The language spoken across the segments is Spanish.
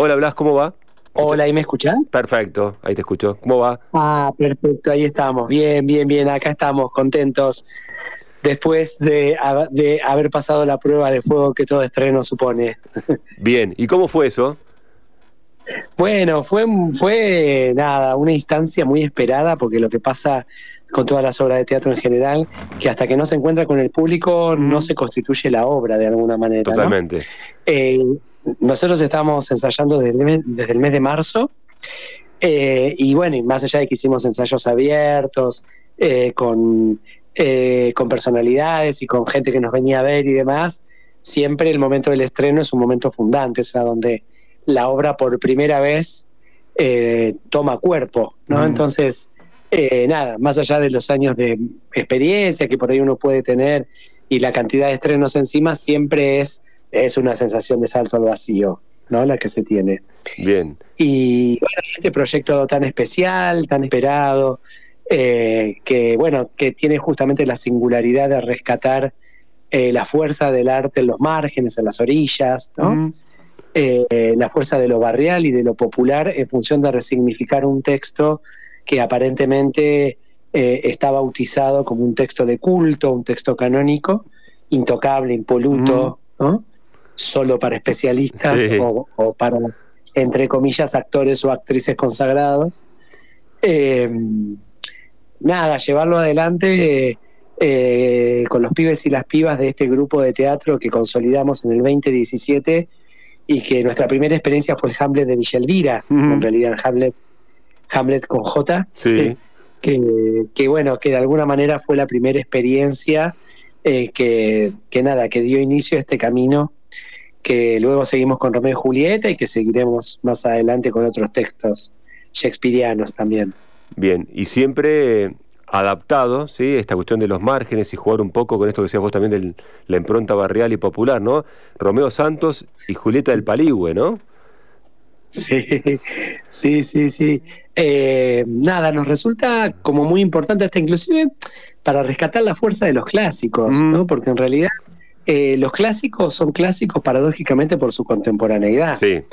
Hola Blas, ¿cómo va? Hola, ¿ahí me escuchan? Perfecto, ahí te escucho. ¿Cómo va? Ah, perfecto, ahí estamos. Bien, bien, bien, acá estamos, contentos. Después de, haber pasado la prueba de fuego que todo estreno supone. Bien, ¿y cómo fue eso? Bueno, fue, fue nada, una instancia muy esperada, porque lo que pasa con todas las obras de teatro en general, que hasta que no se encuentra con el público no se constituye la obra de alguna manera. Totalmente. Eh, nosotros estamos ensayando desde el mes, de marzo. Eh, y bueno, y más allá de que hicimos ensayos abiertos, eh, con, eh, con personalidades y con gente que nos venía a ver y demás, siempre el momento del estreno es un momento fundante, o sea, donde la obra por primera vez toma cuerpo, ¿no? Entonces, nada, más allá de los años de experiencia que por ahí uno puede tener y la cantidad de estrenos encima, siempre es es una sensación de salto al vacío, ¿no? La que se tiene. Bien. Y este proyecto tan especial, tan esperado, eh, que bueno, que tiene justamente la singularidad de rescatar eh, la fuerza del arte en los márgenes, en las orillas, ¿no? Eh, la fuerza de lo barrial y de lo popular en función de resignificar un texto que aparentemente está bautizado como un texto de culto, un texto canónico, intocable, impoluto, ¿no? Solo para especialistas o, para, entre comillas, actores o actrices consagrados. Eh, nada, llevarlo adelante eh, con los pibes y las pibas de este grupo de teatro que consolidamos en el 2017 y que nuestra primera experiencia fue el Hamlet de Villa Elvira, en realidad el Hamlet, Hamlet con J, sí. que, que, bueno, que de alguna manera fue la primera experiencia eh, que, que nada, que dio inicio a este camino que luego seguimos con Romeo y Julieta y que seguiremos más adelante con otros textos shakespearianos también. Bien, y siempre adaptado, ¿sí? Esta cuestión de los márgenes y jugar un poco con esto que decías vos también de la impronta barrial y popular, ¿no? Romeo Santos y Julieta del Paligüe, ¿no? Sí, sí, sí, sí. Eh, nada, nos resulta como muy importante hasta inclusive para rescatar la fuerza de los clásicos, ¿no? Porque en realidad eh, los clásicos son clásicos paradójicamente por su contemporaneidad. Sí. Eh,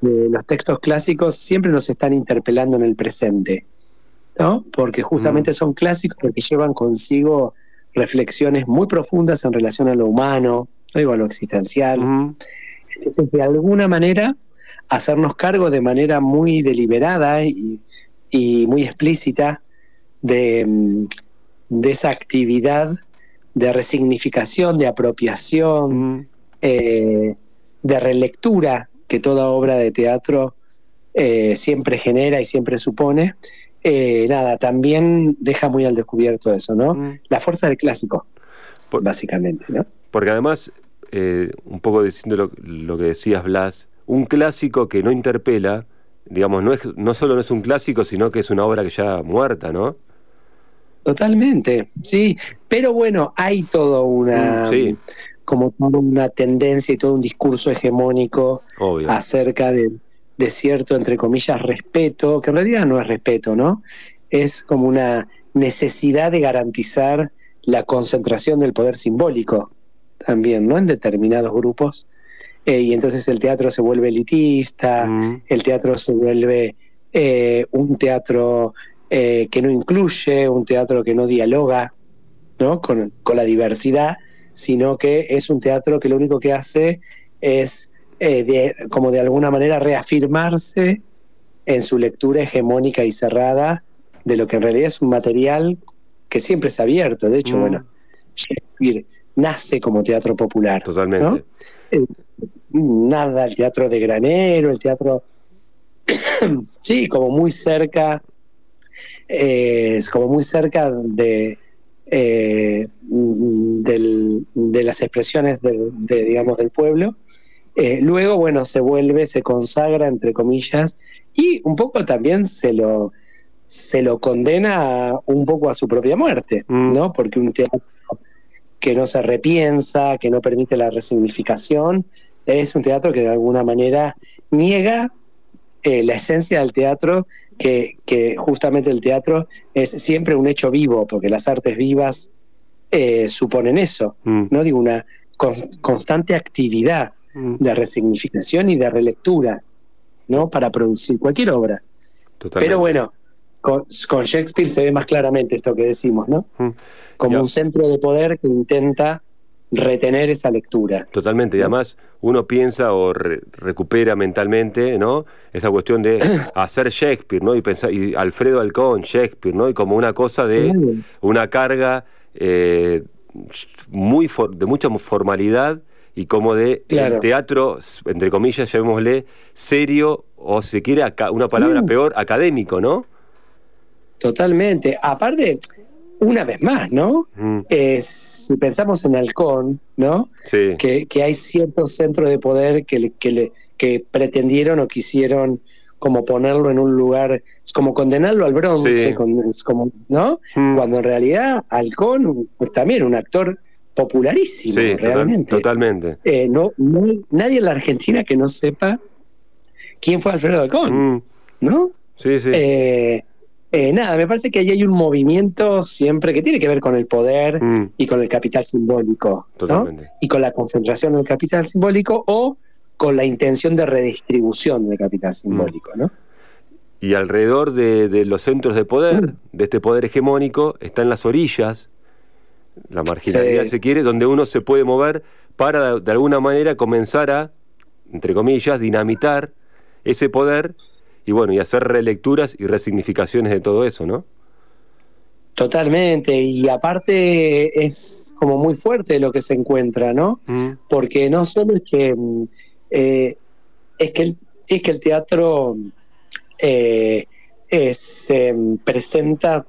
los textos clásicos siempre nos están interpelando en el presente, ¿no? Porque justamente mm. son clásicos porque llevan consigo reflexiones muy profundas en relación a lo humano, digo, a lo existencial. Entonces, de alguna manera, hacernos cargo de manera muy deliberada y, muy explícita de, mm, de esa actividad de resignificación, de apropiación, eh, de relectura que toda obra de teatro eh, siempre genera y siempre supone, eh, nada, también deja muy al descubierto eso, ¿no? La fuerza del clásico, básicamente, ¿no? Porque además, un poco diciendo lo, lo, que decías, Blas, un clásico que no interpela, digamos, no, es, no solo no es un clásico, sino que es una obra que ya muerta, ¿no? Totalmente, sí. Pero bueno, hay todo una. Mm, como toda una tendencia y todo un discurso hegemónico acerca de, cierto, entre comillas, respeto, que en realidad no es respeto, ¿no? Es como una necesidad de garantizar la concentración del poder simbólico también, ¿no? En determinados grupos. Eh, y entonces el teatro se vuelve elitista, mm. el teatro se vuelve eh, un teatro eh, que no incluye, un teatro que no dialoga ¿no? Con, la diversidad, sino que es un teatro que lo único que hace es eh, como de alguna manera reafirmarse en su lectura hegemónica y cerrada de lo que en realidad es un material que siempre es abierto. De hecho, mm. bueno, Shakespeare nace como teatro popular. Totalmente. Eh, nada, el teatro de granero, el teatro, sí, como muy cerca es como muy cerca de, eh, de las expresiones de, digamos, del pueblo. Eh, luego, bueno, se vuelve, se consagra, entre comillas, y un poco también se lo, se lo condena un poco a su propia muerte, mm. ¿no? Porque un teatro que no se repiensa, que no permite la resignificación, es un teatro que de alguna manera niega eh, la esencia del teatro que, justamente el teatro es siempre un hecho vivo, porque las artes vivas eh, suponen eso, mm. ¿no? Digo, una constante actividad mm. de resignificación y de relectura. ¿no? Para producir cualquier obra. Pero bueno, con, Shakespeare se ve más claramente esto que decimos, ¿no? Mm. Como un centro de poder que intenta retener esa lectura. Totalmente, y además uno piensa o recupera mentalmente, ¿no? Esa cuestión de hacer Shakespeare, ¿no? Y pensar, y Alfredo Alcón, Shakespeare, ¿no? Y como una cosa de una carga eh, muy de mucha formalidad y como de el teatro, entre comillas, llamémosle, serio, o si quiere, una palabra peor, académico, ¿no? Totalmente. Aparte, una vez más, ¿no? Mm. si pensamos en Halcón, ¿no? Sí. Que, hay ciertos centros de poder que, que, le, que pretendieron o quisieron como ponerlo en un lugar, es como condenarlo al bronce, como, ¿no? Mm. Cuando en realidad Halcón pues, también un actor popularísimo, realmente. totalmente. Eh, no, nadie en la Argentina que no sepa quién fue Alfredo Halcón, mm. ¿no? Sí, sí. Eh, eh, nada, me parece que ahí hay un movimiento siempre que tiene que ver con el poder mm. y con el capital simbólico. Totalmente. Y con la concentración del capital simbólico o con la intención de redistribución del capital simbólico, ¿no? Y alrededor de, los centros de poder, de este poder hegemónico, están las orillas, la marginalidad se quiere, donde uno se puede mover para de alguna manera comenzar a, entre comillas, dinamitar ese poder y bueno, y hacer relecturas y resignificaciones de todo eso, ¿no? Totalmente, y aparte es como muy fuerte lo que se encuentra, ¿no? Mm. Porque no solo es que mm, eh, es, que el, es que el teatro eh, se presenta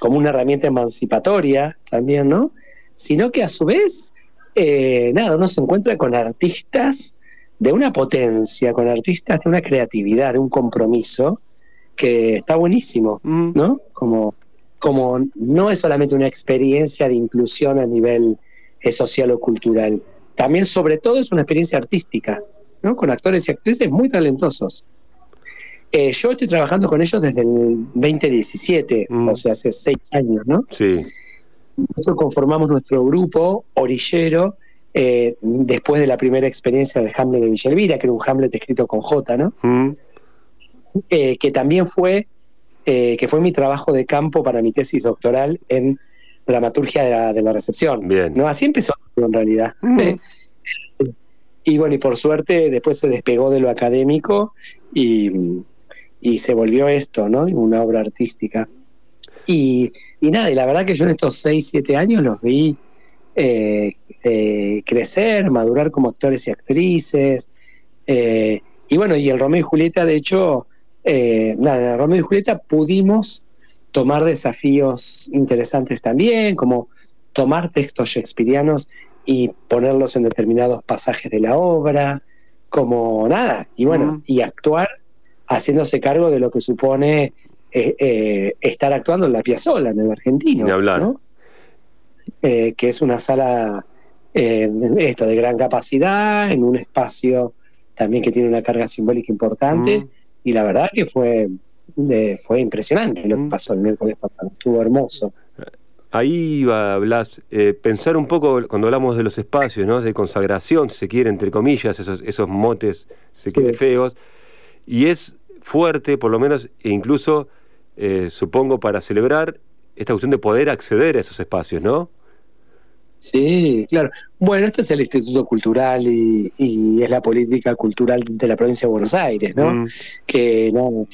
como una herramienta emancipatoria también, ¿no? Sino que a su vez, eh, nada, uno se encuentra con artistas de una potencia, con artistas de una creatividad, de un compromiso, que está buenísimo, mm. ¿no? Como, como no es solamente una experiencia de inclusión a nivel social o cultural, también sobre todo es una experiencia artística, ¿no? con actores y actrices muy talentosos. Eh, yo estoy trabajando con ellos desde el 2017, mm. o sea, hace seis años, ¿no? Sí. Nosotros conformamos nuestro grupo orillero eh, después de la primera experiencia del Hamlet de Villalvira, que era un Hamlet escrito con J, ¿no? Mm. Eh, que también fue, que fue mi trabajo de campo para mi tesis doctoral en dramaturgia de la, recepción. Bien. ¿no? Así empezó en realidad. Mm. y bueno, y por suerte después se despegó de lo académico y, se volvió esto, ¿no? Una obra artística. Y, nada, y la verdad que yo en estos 6, 7 años los vi eh, eh, crecer, madurar como actores y actrices. Eh, y bueno, y el Romeo y Julieta, de hecho, nada, en Romeo y Julieta pudimos tomar desafíos interesantes también, como tomar textos shakespearianos y ponerlos en determinados pasajes de la obra, como nada, y bueno, y actuar haciéndose cargo de lo que supone eh, eh, estar actuando en la Piazzola, en el argentino. ¿no? Eh, que es una sala esto de gran capacidad, en un espacio también que tiene una carga simbólica importante, mm. y la verdad que fue fue impresionante lo que mm. pasó el miércoles pasado, estuvo hermoso. Ahí va, Blas, eh, pensar un poco cuando hablamos de los espacios, ¿no? de consagración, si se quiere, entre comillas, esos, esos motes se quiere feos, y es fuerte, por lo menos, e incluso, eh, supongo, para celebrar esta cuestión de poder acceder a esos espacios, ¿no? Sí, claro. Bueno, este es el Instituto Cultural y, es la política cultural de la provincia de Buenos Aires, ¿no? Mm. Que no,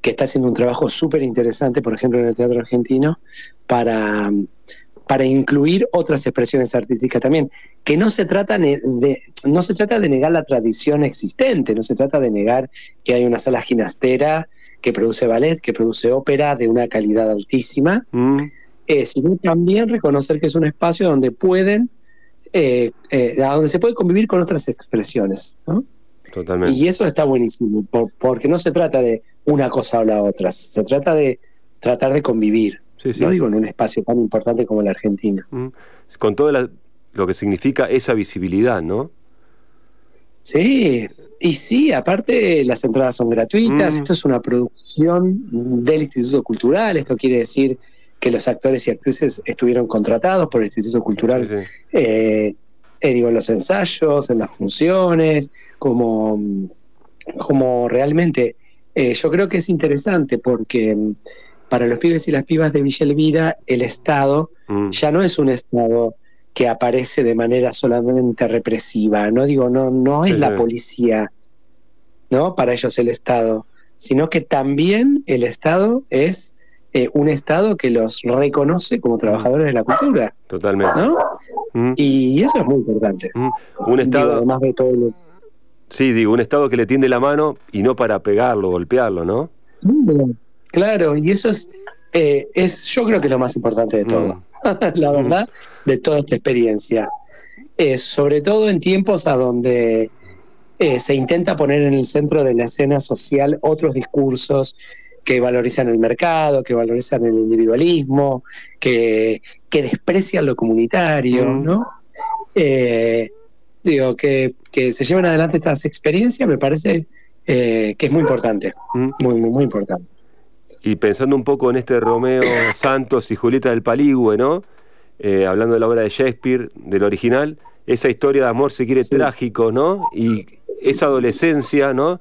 que está haciendo un trabajo súper interesante, por ejemplo, en el teatro argentino, para, para incluir otras expresiones artísticas también, que no se, trata de, no se trata de negar la tradición existente, no se trata de negar que hay una sala ginastera que produce ballet, que produce ópera de una calidad altísima, mm. Eh, sino también reconocer que es un espacio donde pueden, eh, eh, donde se puede convivir con otras expresiones. ¿no? Y eso está buenísimo, porque no se trata de una cosa o la otra, se trata de tratar de convivir. No digo en un espacio tan importante como la Argentina. Mm. Con todo lo que significa esa visibilidad, ¿no? Sí, y sí, aparte las entradas son gratuitas, mm. esto es una producción del Instituto Cultural, esto quiere decir que los actores y actrices estuvieron contratados por el Instituto Cultural eh, eh, digo, en los ensayos, en las funciones, como como realmente, eh, yo creo que es interesante porque mm, para los pibes y las pibas de Villa Elvira, el Estado Mm. ya no es un Estado que aparece de manera solamente represiva, no digo, no, no es Sí, la policía, ¿no? Para ellos el Estado, sino que también el Estado es eh, un Estado que los reconoce como trabajadores de la cultura, Totalmente. ¿no? Mm, Y eso es muy importante. mm. Un Digo, Estado, además de todo lo- sí, digo, un Estado que le tiende la mano y no para pegarlo, golpearlo, ¿no? Claro, y eso es, eh, es, yo creo que es lo más importante de todo, la verdad, de toda esta experiencia. Eh, sobre todo en tiempos a donde se intenta poner en el centro de la escena social otros discursos que valorizan el mercado, que valorizan el individualismo, que, que desprecian lo comunitario, Mm. ¿no? Eh, digo, que, que se lleven adelante estas experiencias me parece eh, que es muy importante, Mm. muy, muy, muy importante. Y pensando un poco en este Romeo Santos y Julieta del Paligüe, ¿no? Eh, hablando de la obra de Shakespeare, del original, esa historia de amor, si quiere, Sí. trágico, ¿no? Y esa adolescencia, ¿no?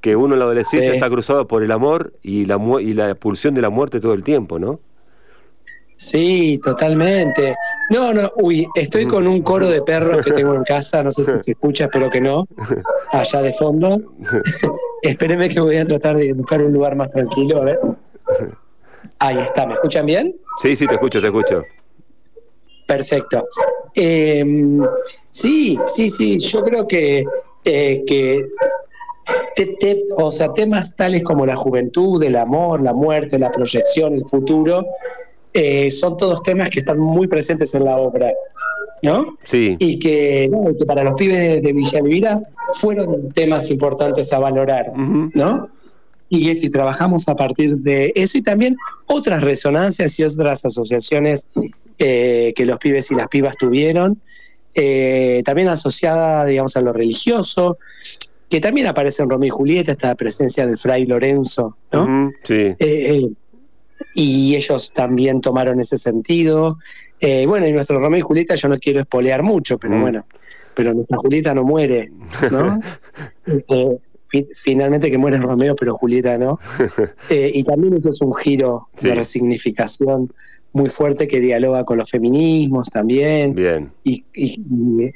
Que uno en la adolescencia Sí. está cruzado por el amor y la, y la pulsión de la muerte todo el tiempo, ¿no? Sí, totalmente. No, no, uy, estoy con un coro de perros que tengo en casa, no sé si se escucha, espero que no, allá de fondo. Espérenme que voy a tratar de buscar un lugar más tranquilo, a ver. Ahí está, ¿me escuchan bien? Sí, sí, te escucho, te escucho. Perfecto. Eh, sí, sí, sí, yo creo que, eh, que te- te- o sea, temas tales como la juventud, el amor, la muerte, la proyección, el futuro, eh, son todos temas que están muy presentes en la obra, ¿no? Sí, Y que, no, que para los pibes de, de Villa Elvira fueron temas importantes a valorar. ¿no? Y, y trabajamos a partir de eso y también otras resonancias y otras asociaciones eh, que los pibes y las pibas tuvieron, eh, también asociada, digamos, a lo religioso, que también aparece en Romeo y Julieta, esta presencia del fray Lorenzo, ¿no? Sí. Eh, eh, y ellos también tomaron ese sentido. Eh, bueno, y nuestro Romeo y Julieta, yo no quiero espolear mucho, pero Mm. bueno, pero nuestra Julieta no muere, ¿no? Fi- finalmente que muere Romeo, pero Julieta no. Y también eso es un giro Sí. de resignificación muy fuerte que dialoga con los feminismos también Bien. y,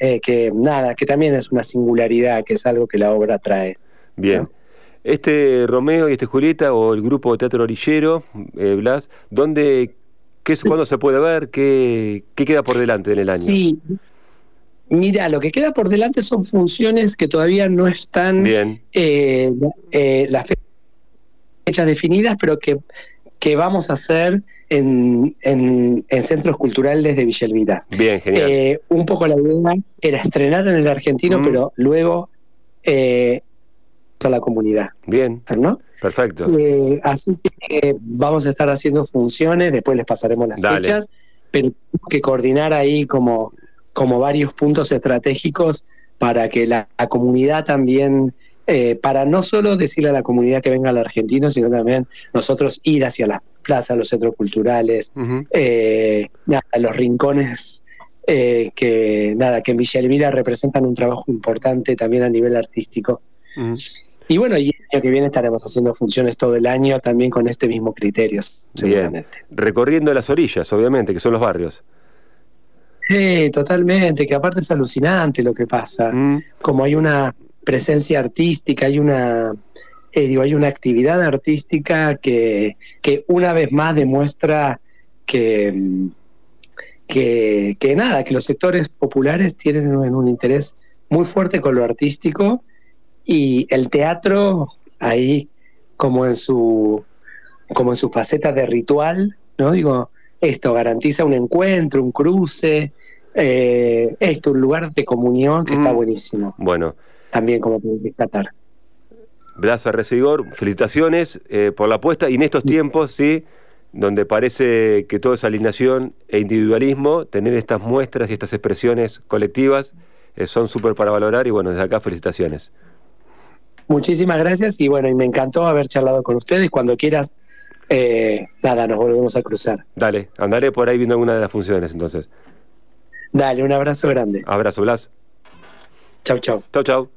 eh, que nada, que también es una singularidad, que es algo que la obra trae. Bien. ¿no? Este Romeo y este Julieta o el grupo de teatro orillero, eh, Blas, ¿dónde, qué, cuándo se puede ver? ¿Qué, ¿Qué queda por delante en el año? Sí. Mira, lo que queda por delante son funciones que todavía no están Bien, eh, las fe- fechas definidas, pero que, que vamos a hacer en, en- en centros culturales de Villa Elvira. bien, genial. Eh, un poco la idea era estrenar en el argentino, Mm. pero luego eh, a la comunidad, bien, ¿no? perfecto. Eh, así que vamos a estar haciendo funciones, después les pasaremos las Dale. fechas, pero tenemos que coordinar ahí como, como varios puntos estratégicos para que la, la comunidad también, eh, para no solo decirle a la comunidad que venga al argentino, sino también nosotros ir hacia las plazas, los centros culturales, eh, nada, los rincones eh, que nada que en Villa Elvira representan un trabajo importante también a nivel artístico. Y bueno, y el año que viene estaremos haciendo funciones todo el año también con este mismo criterio, seguramente. Recorriendo las orillas, obviamente, que son los barrios. Sí, totalmente, que aparte es alucinante lo que pasa. Mm, Como hay una presencia artística, hay una, eh, digo, hay una actividad artística que, que una vez más demuestra que, mm, que, que nada, que los sectores populares tienen un, un interés muy fuerte con lo artístico y el teatro ahí como en su como en su faceta de ritual, ¿no? Digo, esto garantiza un encuentro, un cruce, eh, esto, un lugar de comunión que está Mm. buenísimo, Bueno, también como para rescatar. Blas Arrecedor, felicitaciones eh, por la apuesta y en estos tiempos, ¿sí? Donde parece que todo es alineación e individualismo, tener estas muestras y estas expresiones colectivas eh, son súper para valorar y bueno, desde acá felicitaciones. Muchísimas gracias y bueno, y me encantó haber charlado con ustedes. Cuando quieras, eh, nada, nos volvemos a cruzar. Dale, andaré por ahí viendo alguna de las funciones entonces. Dale, un abrazo grande. Abrazo, Blas. Chau, chau. Chau, chau.